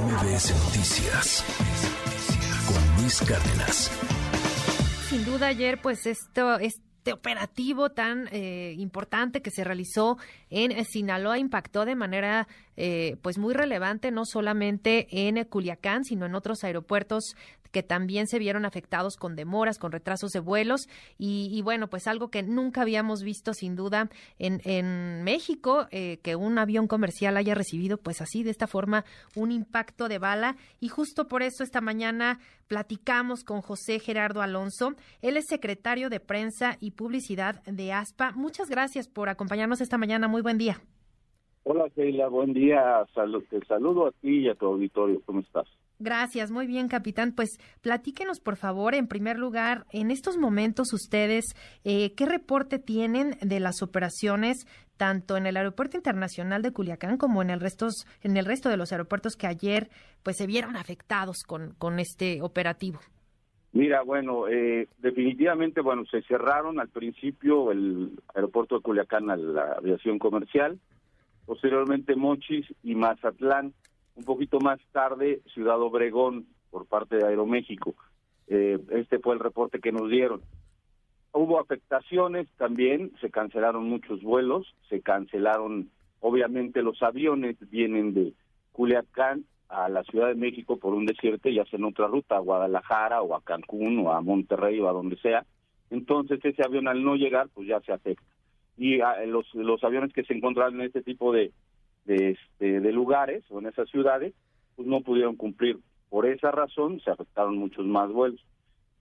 MBS Noticias con Luis Cárdenas. Sin duda ayer pues esto este operativo tan eh, importante que se realizó en Sinaloa impactó de manera eh, pues muy relevante no solamente en Culiacán sino en otros aeropuertos que también se vieron afectados con demoras, con retrasos de vuelos. Y, bueno, pues algo que nunca habíamos visto sin duda en, México, eh, que un avión comercial haya recibido pues así de esta forma un impacto de bala. Y justo por eso esta mañana platicamos con José Gerardo Alonso, él es secretario de prensa y publicidad de ASPA. Muchas gracias por acompañarnos esta mañana, muy buen día. Hola Sheila, buen día, te saludo a ti y a tu auditorio, ¿cómo estás? Gracias, muy bien, capitán. Pues platíquenos, por favor, en primer lugar, en estos momentos ustedes, eh, ¿qué reporte tienen de las operaciones tanto en el Aeropuerto Internacional de Culiacán como en el, restos, en el resto de los aeropuertos que ayer pues se vieron afectados con, con este operativo? Mira, bueno, eh, definitivamente, bueno, se cerraron al principio el aeropuerto de Culiacán a la aviación comercial, posteriormente Mochis y Mazatlán un poquito más tarde Ciudad Obregón por parte de Aeroméxico. Eh, este fue el reporte que nos dieron. Hubo afectaciones también, se cancelaron muchos vuelos, se cancelaron, obviamente los aviones vienen de Culiacán a la Ciudad de México por un desierto y hacen otra ruta a Guadalajara o a Cancún o a Monterrey o a donde sea. Entonces ese avión al no llegar pues ya se afecta. Y ah, los, los aviones que se encontraron en este tipo de, de, este, de lugares o en esas ciudades, pues no pudieron cumplir. Por esa razón se afectaron muchos más vuelos.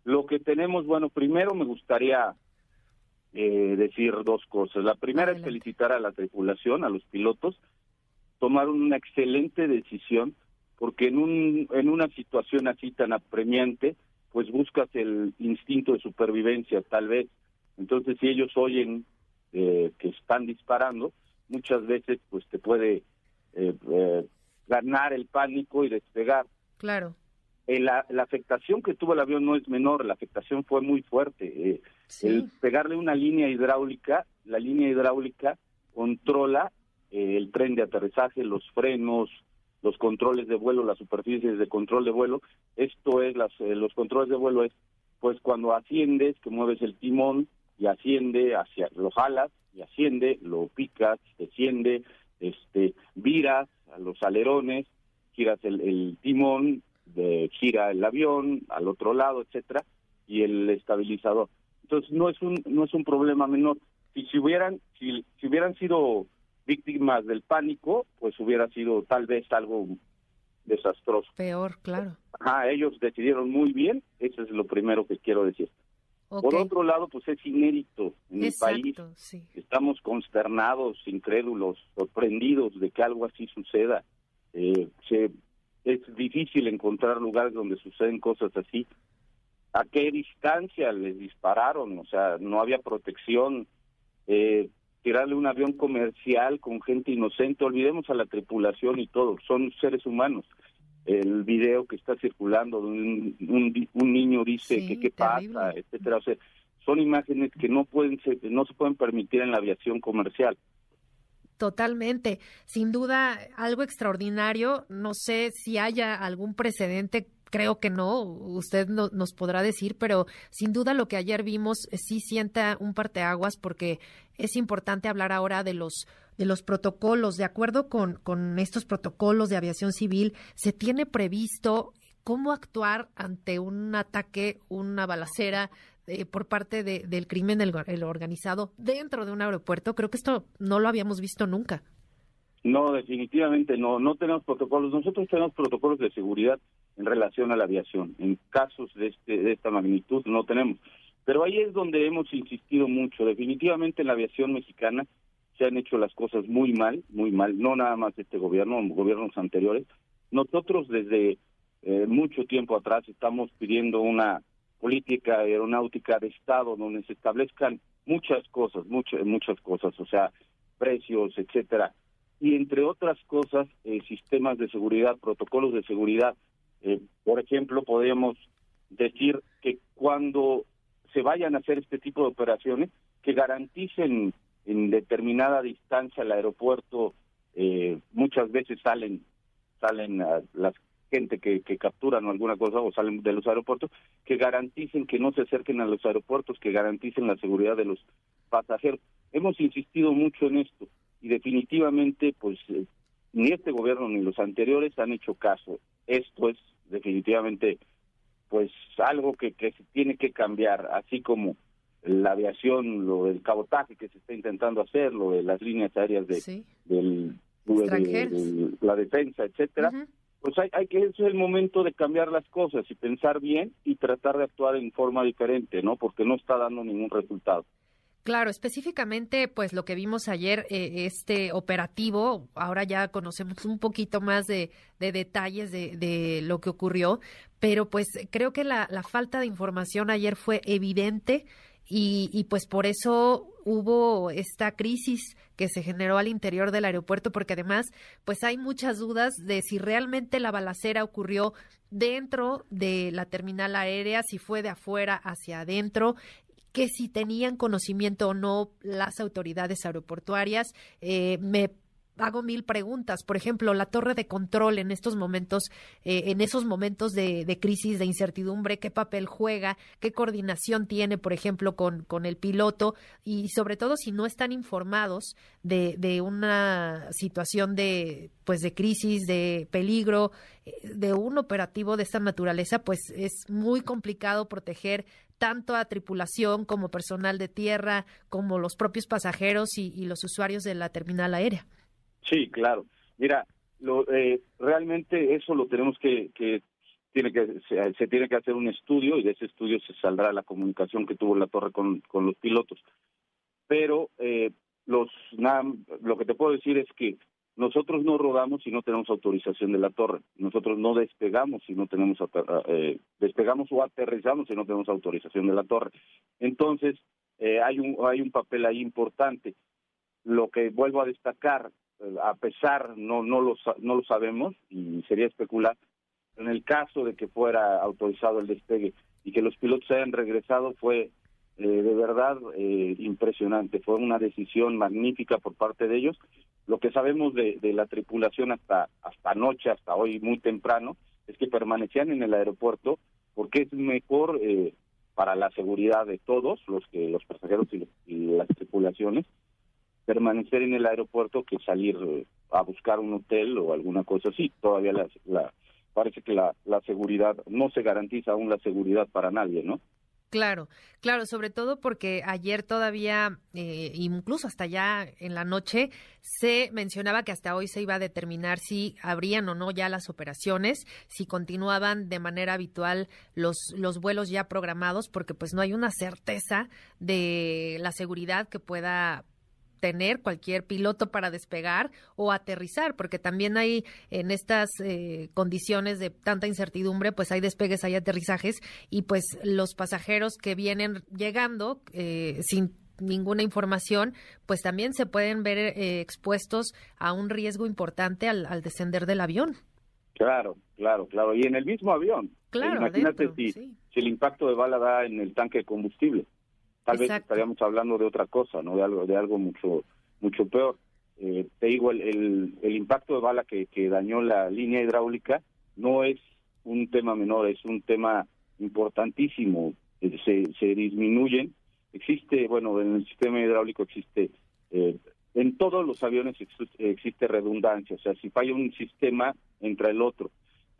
Lo que tenemos, bueno, primero me gustaría eh, decir dos cosas. La primera es felicitar a la tripulación, a los pilotos, tomaron una excelente decisión porque en, un, en una situación así tan apremiante, pues buscas el instinto de supervivencia, tal vez. Entonces, si ellos oyen eh, que están disparando, muchas veces pues te puede eh, eh, ganar el pánico y despegar. Claro. Eh, la, afectación que tuvo el avión no es menor, la afectación fue muy fuerte. El pegarle una línea hidráulica, la línea hidráulica controla el tren de aterrizaje, los frenos, los controles de vuelo, las superficies de control de vuelo. Esto es, las, los controles de vuelo es, pues cuando asciendes, que mueves el timón y asciende hacia, lo jalas y asciende, lo picas, desciende, este, viras a los alerones, giras el, timón, de, gira el avión al otro lado, etcétera, y el estabilizador. Entonces no es un no es un problema menor. Si, si hubieran si, si hubieran sido víctimas del pánico, pues hubiera sido tal vez algo desastroso. Peor, claro. Ajá, ellos decidieron muy bien, eso es lo primero que quiero decir. Por otro lado, pues es inédito en el país. Estamos consternados, incrédulos, sorprendidos de que algo así suceda. Eh, es difícil encontrar lugares donde suceden cosas así. ¿A qué distancia les dispararon? O sea, no había protección. Eh, tirarle un avión comercial con gente inocente, olvidemos a la tripulación y todo, son seres humanos el video que está circulando un, un, niño dice que qué pasa, etcétera. O sea, son imágenes que no pueden ser, no se pueden permitir en la aviación comercial. Totalmente, sin duda algo extraordinario. No sé si haya algún precedente creo que no, usted nos podrá decir, pero sin duda lo que ayer vimos sí sienta un parteaguas porque es importante hablar ahora de los de los protocolos. De acuerdo con, con estos protocolos de aviación civil, se tiene previsto cómo actuar ante un ataque, una balacera eh, por parte de, del crimen el organizado dentro de un aeropuerto. Creo que esto no lo habíamos visto nunca. No, definitivamente no. No tenemos protocolos. Nosotros tenemos protocolos de seguridad en relación a la aviación. En casos de, este, de esta magnitud no tenemos. Pero ahí es donde hemos insistido mucho. Definitivamente en la aviación mexicana han hecho las cosas muy mal, muy mal, no nada más este gobierno, gobiernos anteriores. Nosotros desde eh, mucho tiempo atrás estamos pidiendo una política aeronáutica de Estado donde se establezcan muchas cosas, muchas, muchas cosas, o sea, precios, etcétera. Y entre otras cosas, eh, sistemas de seguridad, protocolos de seguridad eh, por ejemplo, podemos decir que cuando se vayan a hacer este tipo de operaciones, que garanticen en determinada distancia al aeropuerto, eh, muchas veces salen salen a las gente que, que capturan o alguna cosa o salen de los aeropuertos, que garanticen que no se acerquen a los aeropuertos, que garanticen la seguridad de los pasajeros. Hemos insistido mucho en esto y definitivamente, pues, eh, ni este gobierno ni los anteriores han hecho caso. Esto es definitivamente, pues, algo que, que se tiene que cambiar, así como la aviación, lo del cabotaje que se está intentando hacer, lo de las líneas aéreas de, del, de, la defensa, etcétera pues hay, hay que es el momento de cambiar las cosas y pensar bien y tratar de actuar en forma diferente, ¿no? Porque no está dando ningún resultado. Claro, específicamente, pues lo que vimos ayer, eh, este operativo, ahora ya conocemos un poquito más de, de detalles de, de, lo que ocurrió, pero pues creo que la, la falta de información ayer fue evidente y, y pues por eso hubo esta crisis que se generó al interior del aeropuerto, porque además, pues hay muchas dudas de si realmente la balacera ocurrió dentro de la terminal aérea, si fue de afuera hacia adentro que si tenían conocimiento o no las autoridades aeroportuarias. Eh, me hago mil preguntas. Por ejemplo, la torre de control en estos momentos, eh, en esos momentos de, crisis, de incertidumbre, qué papel juega, qué coordinación tiene, por ejemplo, con, el piloto y sobre todo si no están informados de, de una situación de, pues, de crisis, de peligro, eh, de un operativo de esta naturaleza, pues es muy complicado proteger tanto a tripulación como personal de tierra, como los propios pasajeros y los usuarios de la terminal aérea. Sí, claro. Mira, lo, eh, realmente eso lo tenemos que, que tiene que se, tiene que hacer un estudio y de ese estudio se saldrá la comunicación que tuvo la torre con, con los pilotos. Pero eh, los lo que te puedo decir es que nosotros no rodamos si no tenemos autorización de la torre. Nosotros no despegamos si no tenemos eh, despegamos o aterrizamos si no tenemos autorización de la torre. Entonces eh, hay un hay un papel ahí importante. Lo que vuelvo a destacar a pesar, no, no, lo, no lo sabemos y sería especular, en el caso de que fuera autorizado el despegue y que los pilotos hayan regresado fue eh, de verdad eh, impresionante, fue una decisión magnífica por parte de ellos. Lo que sabemos de, de la tripulación hasta, hasta anoche, hasta hoy muy temprano, es que permanecían en el aeropuerto porque es mejor eh, para la seguridad de todos, los que los pasajeros y las tripulaciones, permanecer en el aeropuerto que salir eh, a buscar un hotel o alguna cosa así. Todavía la, parece que la, la seguridad, no se garantiza aún la seguridad para nadie, ¿no? Claro, claro, sobre todo porque ayer todavía, eh, incluso hasta ya en la noche, se mencionaba que hasta hoy se iba a determinar si habrían o no ya las operaciones, si continuaban de manera habitual los, los vuelos ya programados, porque pues no hay una certeza de la seguridad que pueda tener cualquier piloto para despegar o aterrizar, porque también hay en estas eh, condiciones de tanta incertidumbre, pues hay despegues, hay aterrizajes y pues los pasajeros que vienen llegando eh, sin ninguna información, pues también se pueden ver eh, expuestos a un riesgo importante al, descender del avión. Claro, claro, claro. Y en el mismo avión. Claro, Imagínate si, si el impacto de bala da en el tanque de combustible tal vez estaríamos hablando de otra cosa, no de algo de algo mucho mucho peor. Eh, te digo, el, el, impacto de bala que, que dañó la línea hidráulica no es un tema menor, es un tema importantísimo. Eh, se, se disminuyen. Existe, bueno, en el sistema hidráulico existe, eh, en todos los aviones existe redundancia, o sea, si falla un sistema, entra el otro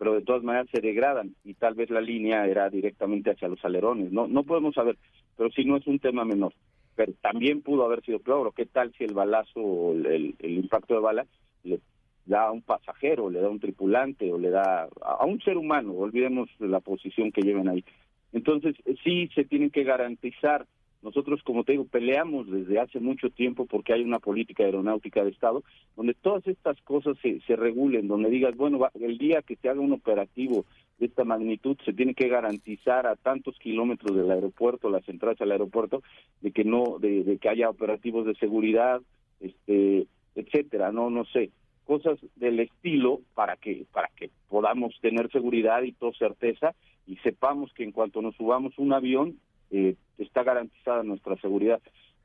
pero de todas maneras se degradan y tal vez la línea era directamente hacia los alerones. No, no podemos saber, pero si no es un tema menor. Pero también pudo haber sido peor. ¿Qué tal si el balazo o el, el, impacto de bala le da a un pasajero, le da a un tripulante o le da a, un ser humano? Olvidemos la posición que lleven ahí. Entonces, sí se tienen que garantizar nosotros, como te digo, peleamos desde hace mucho tiempo porque hay una política aeronáutica de Estado donde todas estas cosas se, se regulen, donde digas, bueno, el día que se haga un operativo de esta magnitud se tiene que garantizar a tantos kilómetros del aeropuerto, las entradas al aeropuerto, de que no, de, de que haya operativos de seguridad, este, etcétera, no, no sé, cosas del estilo para que para que podamos tener seguridad y toda certeza y sepamos que en cuanto nos subamos un avión eh, está garantizada nuestra seguridad.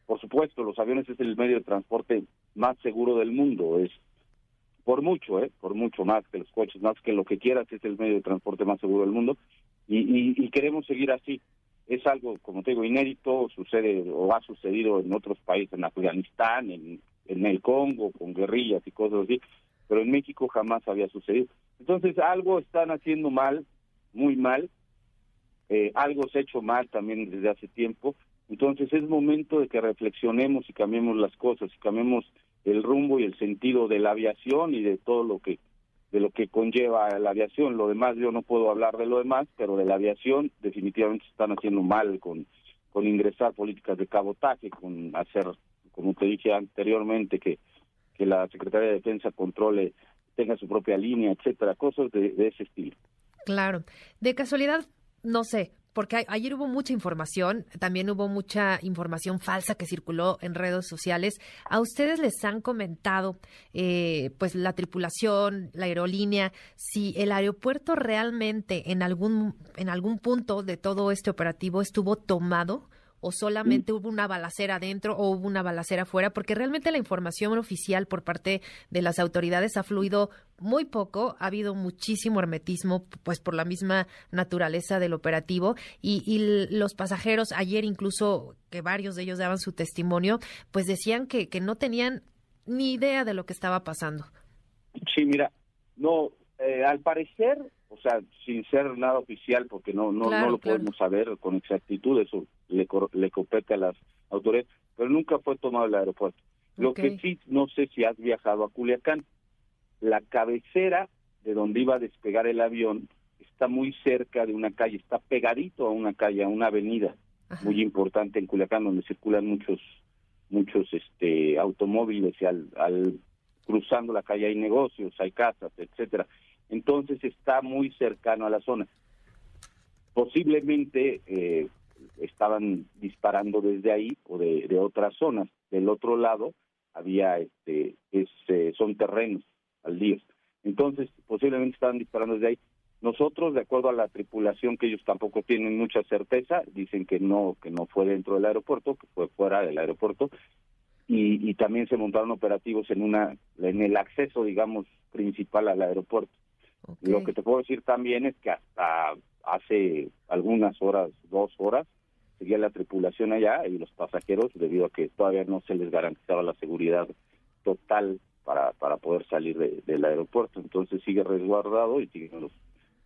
Por supuesto, los aviones es el medio de transporte más seguro del mundo. Es por mucho, ¿eh? por mucho más que los coches, más que lo que quieras, es el medio de transporte más seguro del mundo y, y, queremos seguir así. Es algo, como te digo, inédito, sucede o ha sucedido en otros países, en Afganistán, en, en el Congo, con guerrillas y cosas así, pero en México jamás había sucedido. Entonces, algo están haciendo mal, muy mal, eh, algo se ha hecho mal también desde hace tiempo, entonces es momento de que reflexionemos y cambiemos las cosas, y cambiemos el rumbo y el sentido de la aviación y de todo lo que de lo que conlleva la aviación. Lo demás yo no puedo hablar de lo demás, pero de la aviación definitivamente se están haciendo mal con con ingresar políticas de cabotaje, con hacer, como te dije anteriormente, que que la Secretaría de Defensa controle, tenga su propia línea, etcétera, cosas de, de ese estilo. Claro. De casualidad, no sé, porque ayer hubo mucha información, también hubo mucha información falsa que circuló en redes sociales. ¿A ustedes les han comentado, eh, pues, la tripulación, la aerolínea, si el aeropuerto realmente en algún, en algún punto de todo este operativo estuvo tomado? O solamente hubo una balacera adentro o hubo una balacera afuera, porque realmente la información oficial por parte de las autoridades ha fluido muy poco, ha habido muchísimo hermetismo, pues por la misma naturaleza del operativo, y, y los pasajeros ayer incluso, que varios de ellos daban su testimonio, pues decían que, que no tenían ni idea de lo que estaba pasando. Sí, mira, no, eh, al parecer, o sea, sin ser nada oficial, porque no no, no lo podemos saber con exactitud, eso le, le compete a las autoridades, pero nunca fue tomado el aeropuerto. Lo que sí, no sé si has viajado a Culiacán, la cabecera de donde iba a despegar el avión está muy cerca de una calle, está pegadito a una calle, a una avenida muy importante en Culiacán, donde circulan muchos muchos este automóviles y al, al cruzando la calle hay negocios, hay casas, etcétera. Entonces está muy cercano a la zona. Posiblemente eh, estaban disparando desde ahí o de, de, otras zonas. Del otro lado había, este, es, eh, son terrenos al día. Entonces posiblemente estaban disparando desde ahí. Nosotros, de acuerdo a la tripulación, que ellos tampoco tienen mucha certeza, dicen que no, que no fue dentro del aeropuerto, que fue fuera del aeropuerto, y, y también se montaron operativos en una, en el acceso, digamos, principal al aeropuerto. Lo que te puedo decir también es que hasta hace algunas horas, dos horas, seguía la tripulación allá y los pasajeros, debido a que todavía no se les garantizaba la seguridad total para, para poder salir del aeropuerto. Entonces sigue resguardado y siguen, los,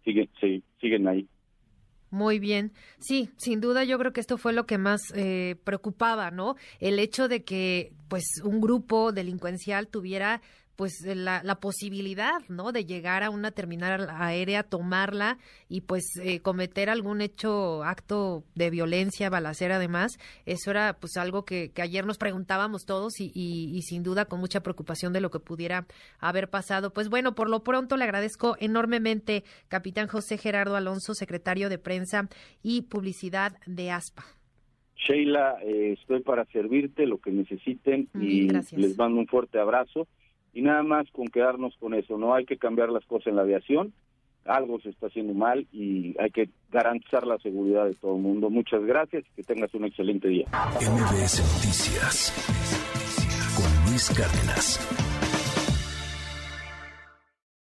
siguen, siguen ahí. Muy bien. Sí, sin duda yo creo que esto fue lo que más eh, preocupaba, ¿no? El hecho de que pues un grupo delincuencial tuviera pues la, la, posibilidad, ¿no? De llegar a una terminal aérea, tomarla y pues eh, cometer algún hecho, acto de violencia, balacera además. Eso era pues algo que, que ayer nos preguntábamos todos y, y, y, sin duda con mucha preocupación de lo que pudiera haber pasado. Pues bueno, por lo pronto le agradezco enormemente, capitán José Gerardo Alonso, secretario de prensa y publicidad de ASPA. Sheila, eh, estoy para servirte lo que necesiten y les mando un fuerte abrazo y nada más con quedarnos con eso, no hay que cambiar las cosas en la aviación, algo se está haciendo mal y hay que garantizar la seguridad de todo el mundo. Muchas gracias y que tengas un excelente día. MBS Noticias con Luis Cárdenas.